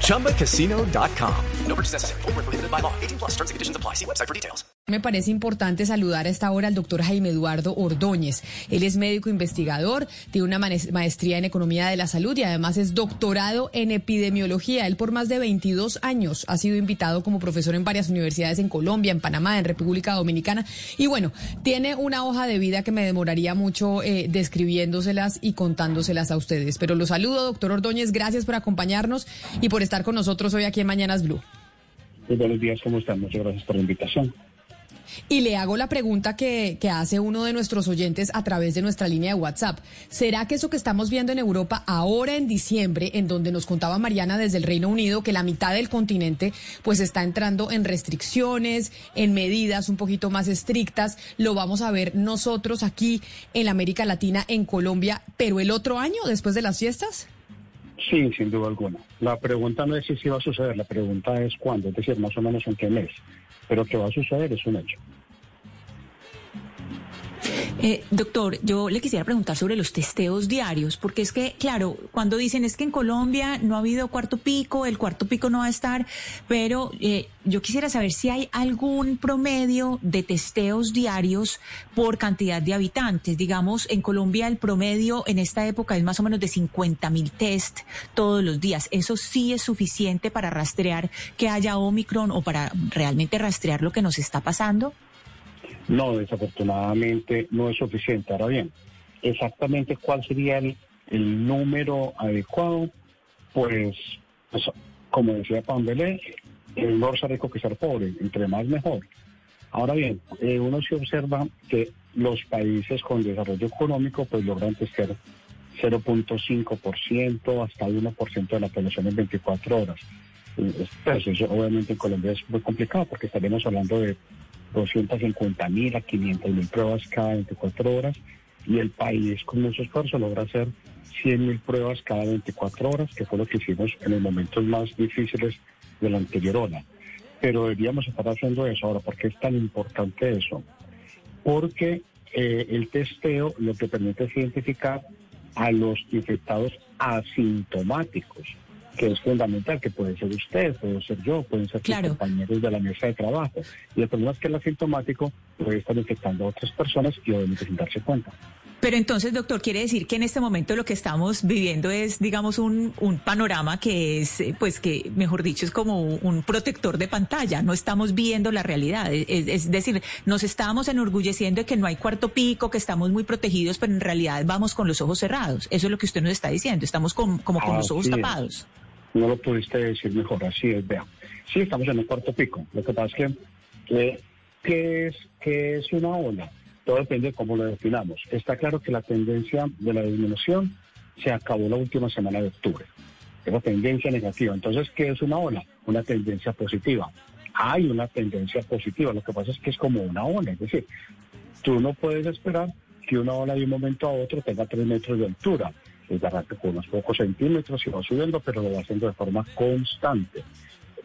ChumbaCasino.com. No purchase necessary. Full prohibited by law. 18 plus terms and conditions apply. See website for details. Me parece importante saludar a esta hora al doctor Jaime Eduardo Ordóñez. Él es médico investigador, tiene una maestría en economía de la salud y además es doctorado en epidemiología. Él por más de 22 años ha sido invitado como profesor en varias universidades en Colombia, en Panamá, en República Dominicana. Y bueno, tiene una hoja de vida que me demoraría mucho eh, describiéndoselas y contándoselas a ustedes. Pero lo saludo, doctor Ordóñez. Gracias por acompañarnos y por estar con nosotros hoy aquí en Mañanas Blue. Muy buenos días, ¿cómo están? Muchas gracias por la invitación. Y le hago la pregunta que, que, hace uno de nuestros oyentes a través de nuestra línea de WhatsApp. ¿Será que eso que estamos viendo en Europa ahora en diciembre, en donde nos contaba Mariana desde el Reino Unido, que la mitad del continente pues está entrando en restricciones, en medidas un poquito más estrictas, lo vamos a ver nosotros aquí en la América Latina, en Colombia, pero el otro año, después de las fiestas? Sí, sin duda alguna. La pregunta no es si va a suceder, la pregunta es cuándo, es decir, más o menos en qué mes pero que va a suceder es un hecho. Eh, doctor, yo le quisiera preguntar sobre los testeos diarios, porque es que, claro, cuando dicen es que en Colombia no ha habido cuarto pico, el cuarto pico no va a estar, pero eh, yo quisiera saber si hay algún promedio de testeos diarios por cantidad de habitantes. Digamos, en Colombia el promedio en esta época es más o menos de 50 mil test todos los días. ¿Eso sí es suficiente para rastrear que haya Omicron o para realmente rastrear lo que nos está pasando? No, desafortunadamente no es suficiente. Ahora bien, exactamente cuál sería el, número adecuado, pues, pues como decía Pambelé, el no rico que ser pobre, entre más mejor. Ahora bien, eh, uno se observa que los países con desarrollo económico pues logran testear 0.5% hasta 1% de la población en 24 horas. Pues eso obviamente en Colombia es muy complicado porque estaremos hablando de 250 mil a 500 mil pruebas cada 24 horas y el país con mucho esfuerzo logra hacer 100 mil pruebas cada 24 horas, que fue lo que hicimos en los momentos más difíciles de la anterior ola. Pero deberíamos estar haciendo eso ahora. ¿Por qué es tan importante eso? Porque eh, el testeo lo que permite es identificar a los infectados asintomáticos que es fundamental, que puede ser usted, puede ser yo, pueden ser sus compañeros de la mesa de trabajo. Y el problema es que el asintomático puede estar infectando a otras personas y obviamente sin darse cuenta. Pero entonces, doctor, quiere decir que en este momento lo que estamos viviendo es, digamos, un, un panorama que es, eh, pues que, mejor dicho, es como un protector de pantalla. No estamos viendo la realidad. Es, decir, nos estamos enorgulleciendo de que no hay cuarto pico, que estamos muy protegidos, pero en realidad vamos con los ojos cerrados. Eso es lo que usted nos está diciendo. Estamos como con los ojos tapados. No lo pudiste decir mejor, así es, vea. Sí, estamos en el cuarto pico. Lo que pasa es que, ¿qué es, qué es una ola? Todo depende de cómo lo definamos. Está claro que la tendencia de la disminución se acabó la última semana de octubre. Es la tendencia negativa. Entonces, ¿qué es una ola? Una tendencia positiva. Hay una tendencia positiva. Lo que pasa es que es como una ola. Es decir, tú no puedes esperar que una ola de un momento a otro tenga tres metros de altura de arranque con unos pocos centímetros y va subiendo, pero lo va haciendo de forma constante.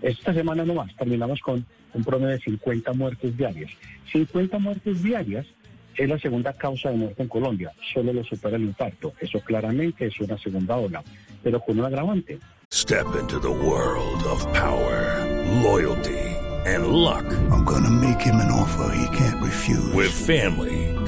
Esta semana nomás terminamos con un promedio de 50 muertes diarias. 50 muertes diarias es la segunda causa de muerte en Colombia, solo lo supera el impacto. Eso claramente es una segunda ola, pero con un agravante. Step into the world of power, loyalty and luck. I'm gonna make him an offer he can't refuse. With family,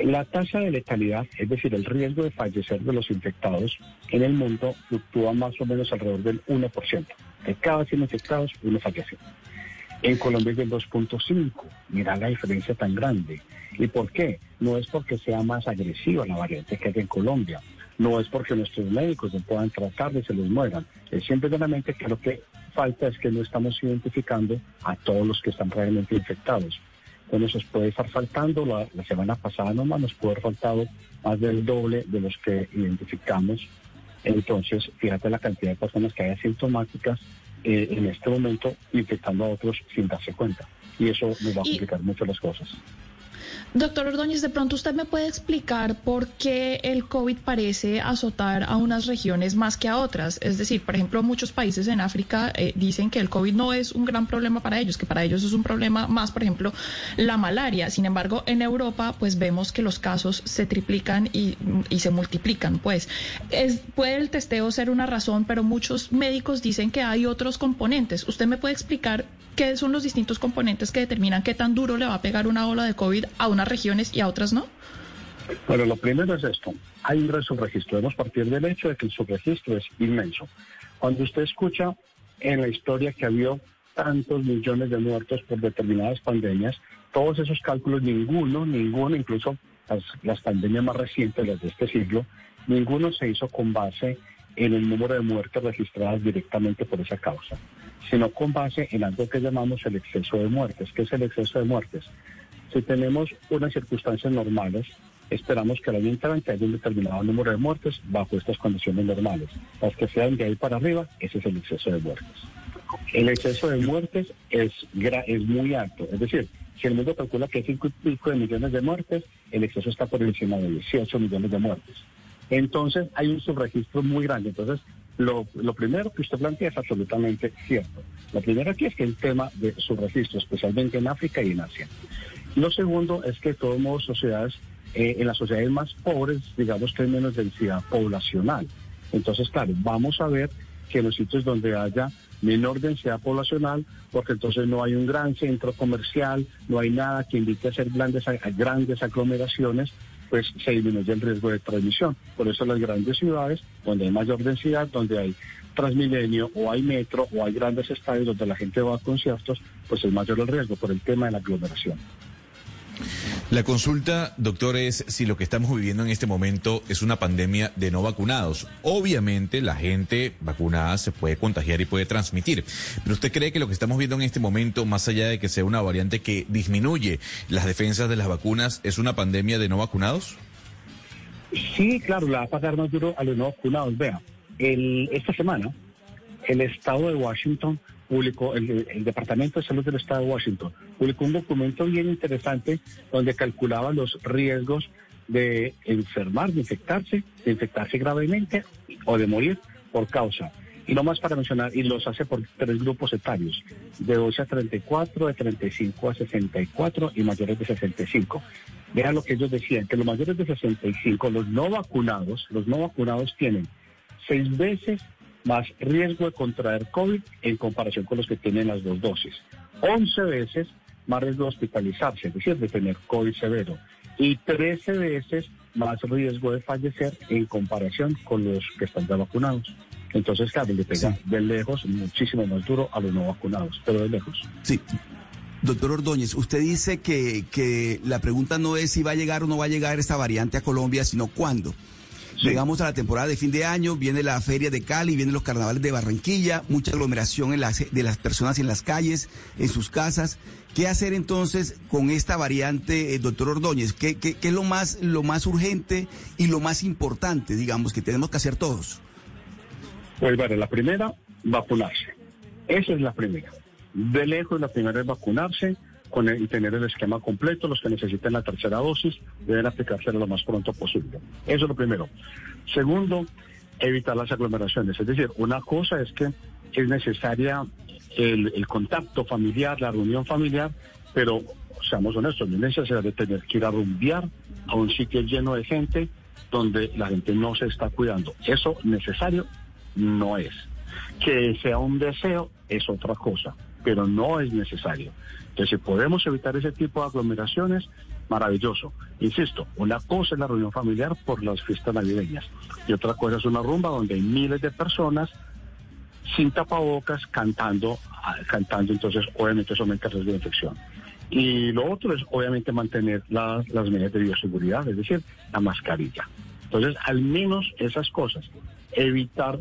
La tasa de letalidad, es decir, el riesgo de fallecer de los infectados en el mundo fluctúa más o menos alrededor del 1%. De cada 100 infectados, uno fallece. En Colombia es del 2.5. Mira la diferencia tan grande. ¿Y por qué? No es porque sea más agresiva la variante que hay en Colombia. No es porque nuestros médicos no puedan tratar de se les mueran. Es simplemente que lo que falta es que no estamos identificando a todos los que están realmente infectados. Entonces nos puede estar faltando, la, la semana pasada nomás nos puede haber faltado más del doble de los que identificamos. Entonces, fíjate la cantidad de personas que hay asintomáticas eh, en este momento infectando a otros sin darse cuenta. Y eso nos va a Y- complicar mucho las cosas. Doctor Ordóñez, de pronto usted me puede explicar por qué el COVID parece azotar a unas regiones más que a otras. Es decir, por ejemplo, muchos países en África eh, dicen que el COVID no es un gran problema para ellos, que para ellos es un problema más, por ejemplo, la malaria. Sin embargo, en Europa, pues vemos que los casos se triplican y, se multiplican. Pues es, puede el testeo ser una razón, pero muchos médicos dicen que hay otros componentes. ¿Usted me puede explicar qué son los distintos componentes que determinan qué tan duro le va a pegar una ola de COVID a unas regiones y a otras no? Bueno, lo primero es esto. Hay un subregistro. Debemos partir del hecho de que el subregistro es inmenso. Cuando usted escucha en la historia que habido tantos millones de muertos por determinadas pandemias, todos esos cálculos, ninguno, ninguno, incluso las, las pandemias más recientes, las de este siglo, ninguno se hizo con base en el número de muertes registradas directamente por esa causa, sino con base en algo que llamamos el exceso de muertes. ¿Qué es el exceso de muertes? Si tenemos unas circunstancias normales, esperamos que el año entrante haya un determinado número de muertes bajo estas condiciones normales. Las que sean de ahí para arriba, ese es el exceso de muertes. El exceso de muertes es, muy alto. Es decir, si el mundo calcula que hay cinco y pico de millones de muertes, el exceso está por encima de 18 millones de muertes. Entonces hay un subregistro muy grande. Entonces, lo, lo primero que usted plantea es absolutamente cierto. Lo primero aquí es que el tema de subregistro, especialmente en África y en Asia. Lo segundo es que de todos modos sociedades, eh, en las sociedades más pobres, digamos que hay menos densidad poblacional. Entonces, claro, vamos a ver que en los sitios donde haya menor densidad poblacional, porque entonces no hay un gran centro comercial, no hay nada que invite a hacer grandes, grandes aglomeraciones, pues se disminuye el riesgo de transmisión. Por eso las grandes ciudades, donde hay mayor densidad, donde hay Transmilenio o hay metro o hay grandes estadios donde la gente va a conciertos, pues es mayor el riesgo por el tema de la aglomeración. La consulta, doctor, es si lo que estamos viviendo en este momento es una pandemia de no vacunados. Obviamente la gente vacunada se puede contagiar y puede transmitir, pero ¿usted cree que lo que estamos viendo en este momento, más allá de que sea una variante que disminuye las defensas de las vacunas, es una pandemia de no vacunados? Sí, claro, la va a pasar más duro a los no vacunados. Vea, el, esta semana el Estado de Washington publicó, el, Departamento de Salud del Estado de Washington publicó un documento bien interesante donde calculaba los riesgos de enfermar, de infectarse, de infectarse gravemente o de morir por causa. Y no más para mencionar, y los hace por tres grupos etarios, de 12 a 34, de 35 a 64 y mayores de 65. Vean lo que ellos decían, que los mayores de 65, los no vacunados, los no vacunados tienen seis veces más riesgo de contraer COVID en comparación con los que tienen las dos dosis. 11 veces más riesgo de hospitalizarse, es decir, de tener COVID severo. Y 13 veces más riesgo de fallecer en comparación con los que están ya vacunados. Entonces, claro, le pega de lejos muchísimo más duro a los no vacunados, pero de lejos. Sí. Doctor Ordóñez, usted dice que, que la pregunta no es si va a llegar o no va a llegar esta variante a Colombia, sino cuándo. Llegamos a la temporada de fin de año, viene la feria de Cali, vienen los carnavales de Barranquilla, mucha aglomeración en las, de las personas en las calles, en sus casas. ¿Qué hacer entonces con esta variante, eh, doctor Ordóñez? ¿Qué, qué, qué es lo más, lo más urgente y lo más importante, digamos, que tenemos que hacer todos? Pues bueno, la primera, vacunarse. Esa es la primera. De lejos, la primera es vacunarse con el- y tener el esquema completo. Los que necesiten la tercera dosis deben aplicársela lo más pronto posible. Eso es lo primero. Segundo, evitar las aglomeraciones. Es decir, una cosa es que es necesaria el, contacto familiar, la reunión familiar, pero seamos honestos, no es necesario tener que ir a rumbear a un sitio lleno de gente donde la gente no se está cuidando. Eso necesario no es. Que sea un deseo es otra cosa, pero no es necesario. Entonces, si podemos evitar ese tipo de aglomeraciones, maravilloso. Insisto, una cosa es la reunión familiar por las fiestas navideñas y otra cosa es una rumba donde hay miles de personas sin tapabocas, cantando, ah, cantando, entonces obviamente eso aumenta el riesgo de infección. Y lo otro es obviamente mantener las, las medidas de bioseguridad, es decir, la mascarilla. Entonces, al menos esas cosas, evitar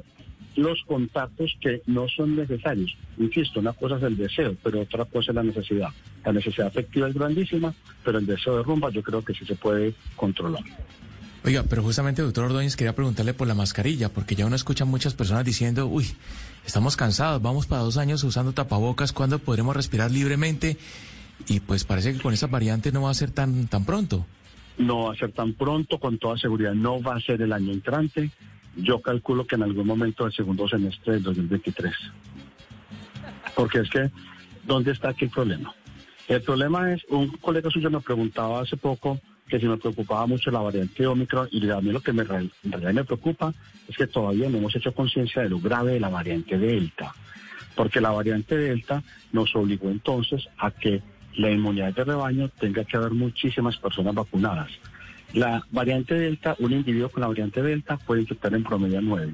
los contactos que no son necesarios. Insisto, una cosa es el deseo, pero otra cosa es la necesidad. La necesidad afectiva es grandísima, pero el deseo de rumba yo creo que sí se puede controlar. Oiga, pero justamente, doctor Ordóñez, quería preguntarle por la mascarilla, porque ya uno escucha muchas personas diciendo, uy, estamos cansados, vamos para dos años usando tapabocas, ¿cuándo podremos respirar libremente? Y pues parece que con esa variante no va a ser tan, tan pronto. No va a ser tan pronto, con toda seguridad no va a ser el año entrante. Yo calculo que en algún momento del segundo semestre del 2023. Porque es que, ¿dónde está aquí el problema? El problema es, un colega suyo me preguntaba hace poco que si me preocupaba mucho la variante Omicron y a mí lo que me, en me preocupa es que todavía no hemos hecho conciencia de lo grave de la variante Delta, porque la variante Delta nos obligó entonces a que la inmunidad de rebaño tenga que haber muchísimas personas vacunadas. La variante Delta, un individuo con la variante Delta puede infectar en promedio a 9.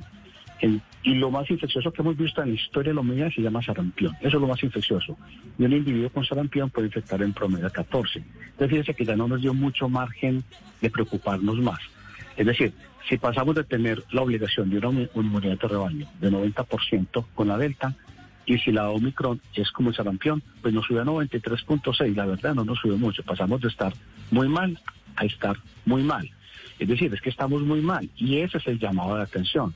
y lo más infeccioso que hemos visto en la historia de la humanidad se llama sarampión. Eso es lo más infeccioso. Y un individuo con sarampión puede infectar en promedio a 14. Entonces fíjense que ya no nos dio mucho margen de preocuparnos más. Es decir, si pasamos de tener la obligación de una inmunidad de rebaño de 90% con la Delta, y si la Omicron es como el sarampión, pues nos subió a 93.6. La verdad no nos subió mucho. Pasamos de estar muy mal a estar muy mal. Es decir, es que estamos muy mal y ese es el llamado de atención.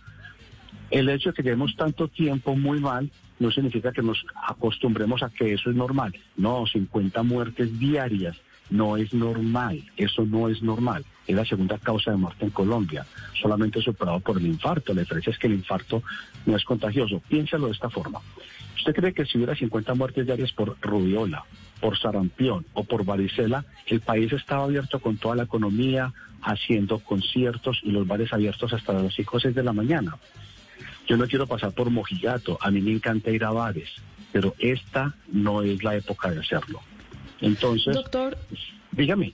El hecho de que llevemos tanto tiempo muy mal no significa que nos acostumbremos a que eso es normal. No, 50 muertes diarias no es normal, eso no es normal. Es la segunda causa de muerte en Colombia, solamente superado por el infarto. La diferencia es que el infarto no es contagioso. Piénsalo de esta forma. ¿Usted cree que si hubiera 50 muertes diarias por rubiola, por sarampión o por varicela, el país estaba abierto con toda la economía, haciendo conciertos y los bares abiertos hasta las 5 o 6 de la mañana? Yo no quiero pasar por mojigato, a mí me encanta ir a bares, pero esta no es la época de hacerlo. Entonces, doctor, dígame.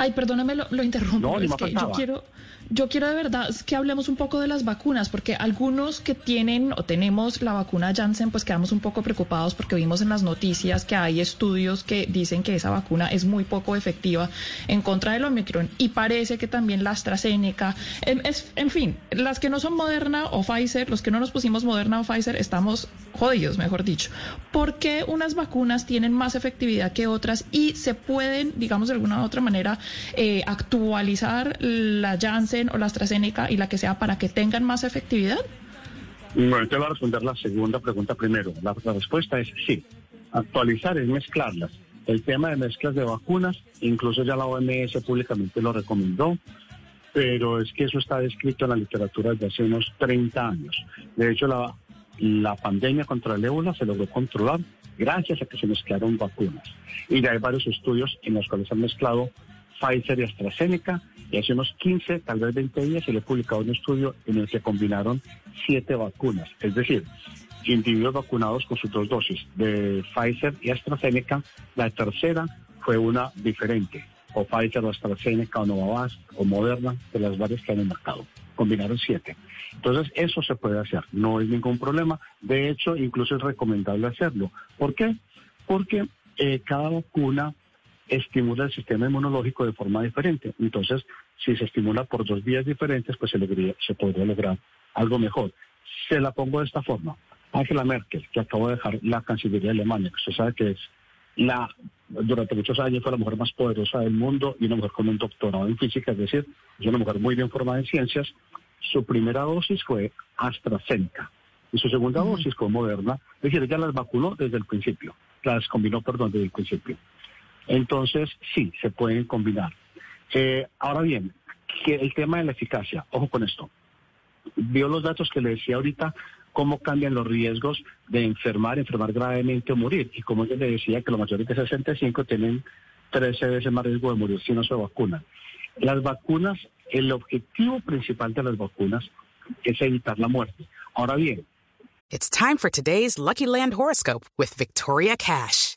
Ay, perdóname, lo, lo interrumpo. No, es que yo quiero, yo quiero de verdad que hablemos un poco de las vacunas, porque algunos que tienen o tenemos la vacuna Janssen, pues quedamos un poco preocupados porque vimos en las noticias que hay estudios que dicen que esa vacuna es muy poco efectiva en contra del Omicron y parece que también la AstraZeneca, en, es, en fin, las que no son Moderna o Pfizer, los que no nos pusimos Moderna o Pfizer, estamos jodidos, mejor dicho. ¿Por qué unas vacunas tienen más efectividad que otras y se pueden, digamos de alguna u otra manera, eh, actualizar la Janssen? o la AstraZeneca y la que sea para que tengan más efectividad? Bueno, te voy a responder la segunda pregunta primero. La, respuesta es sí. Actualizar es mezclarlas. El tema de mezclas de vacunas, incluso ya la OMS públicamente lo recomendó, pero es que eso está descrito en la literatura desde hace unos 30 años. De hecho, la, la pandemia contra el ébola se logró controlar gracias a que se mezclaron vacunas. Y ya hay varios estudios en los cuales han mezclado Pfizer y AstraZeneca y hace unos 15, tal vez 20 días, se le publicado un estudio en el que combinaron siete vacunas. Es decir, individuos vacunados con sus dos dosis de Pfizer y AstraZeneca. La tercera fue una diferente, o Pfizer o AstraZeneca o Novavax o Moderna, de las varias que han mercado. Combinaron siete. Entonces, eso se puede hacer, no hay ningún problema. De hecho, incluso es recomendable hacerlo. ¿Por qué? Porque eh, cada vacuna estimula el sistema inmunológico de forma diferente. Entonces, si se estimula por dos vías diferentes, pues se, se podría lograr algo mejor. Se la pongo de esta forma. Angela Merkel, que acabo de dejar la Cancillería de Alemania, que usted sabe que es la, durante muchos años fue la mujer más poderosa del mundo y una mujer con un doctorado en física, es decir, es una mujer muy bien formada en ciencias. Su primera dosis fue AstraZeneca y su segunda dosis fue Moderna, es decir, ella las vacunó desde el principio, las combinó, perdón, desde el principio. Entonces, sí, se pueden combinar. Eh, ahora bien, que el tema de la eficacia, ojo con esto. Vio los datos que le decía ahorita, cómo cambian los riesgos de enfermar, enfermar gravemente o morir. Y como yo le decía que los mayores de 65 tienen 13 veces más riesgo de morir si no se vacunan. Las vacunas, el objetivo principal de las vacunas es evitar la muerte. Ahora bien. It's time for today's Lucky Land Horoscope with Victoria Cash.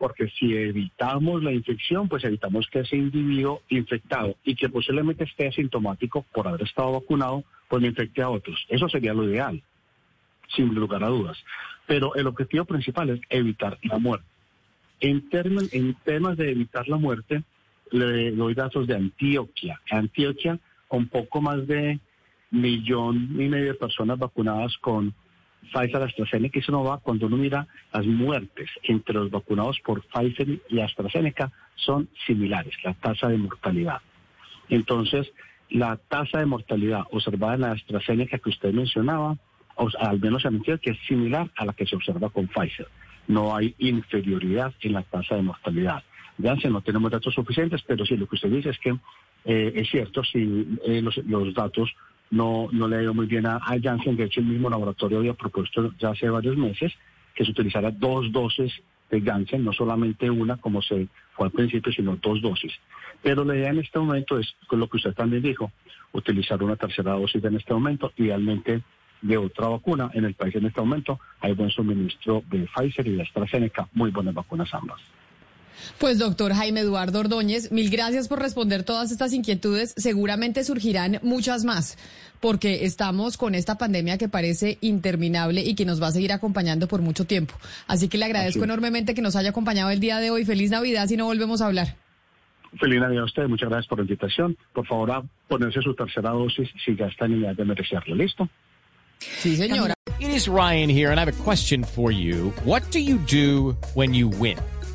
porque si evitamos la infección, pues evitamos que ese individuo infectado y que posiblemente esté asintomático por haber estado vacunado, pues me infecte a otros. Eso sería lo ideal, sin lugar a dudas. Pero el objetivo principal es evitar la muerte. En, temas de evitar la muerte, le doy datos de Antioquia. Antioquia, un poco más de millón y medio de personas vacunadas con Pfizer, AstraZeneca y Sinovac, cuando uno mira las muertes entre los vacunados por Pfizer y AstraZeneca, son similares, la tasa de mortalidad. Entonces, la tasa de mortalidad observada en la AstraZeneca que usted mencionaba, o al menos en Antioquia, es similar a la que se observa con Pfizer. No hay inferioridad en la tasa de mortalidad. Janssen no tenemos datos suficientes, pero sí lo que usted dice es que eh, es cierto, si eh, los, los, datos no, no le ha ido muy bien a, a Janssen, de hecho el mismo laboratorio había propuesto ya hace varios meses que se utilizara dos dosis de Janssen, no solamente una como se fue al principio, sino dos dosis. Pero la idea en este momento es, con lo que usted también dijo, utilizar una tercera dosis en este momento, idealmente de otra vacuna. En el país en este momento hay buen suministro de Pfizer y de AstraZeneca, muy buenas vacunas ambas. Pues doctor Jaime Eduardo Ordóñez, mil gracias por responder todas estas inquietudes. Seguramente surgirán muchas más, porque estamos con esta pandemia que parece interminable y que nos va a seguir acompañando por mucho tiempo. Así que le agradezco enormemente que nos haya acompañado el día de hoy. Feliz Navidad si no volvemos a hablar. Feliz Navidad a usted, muchas gracias por la invitación. Por favor, a ponerse su tercera dosis si ya está en edad de merecerlo. ¿Listo? Sí, señora. It is Ryan here, and I have a question for you. What do you do when you win?